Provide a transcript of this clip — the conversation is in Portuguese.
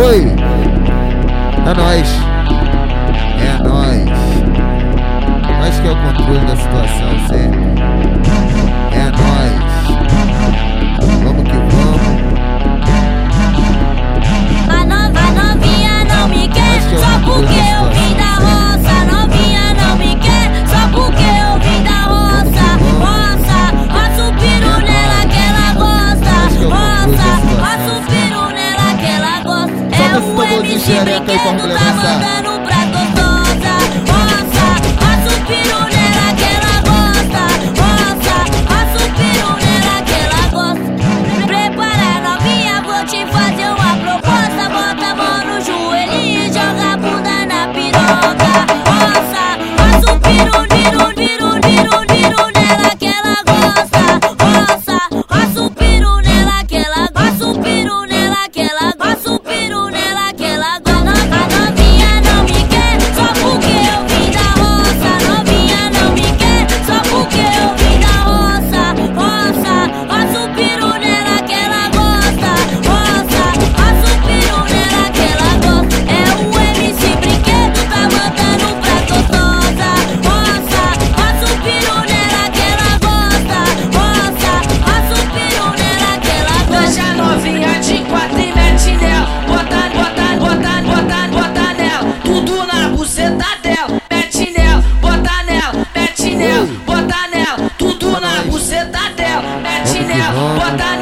Oi, é nóis, siempre que tú estás bota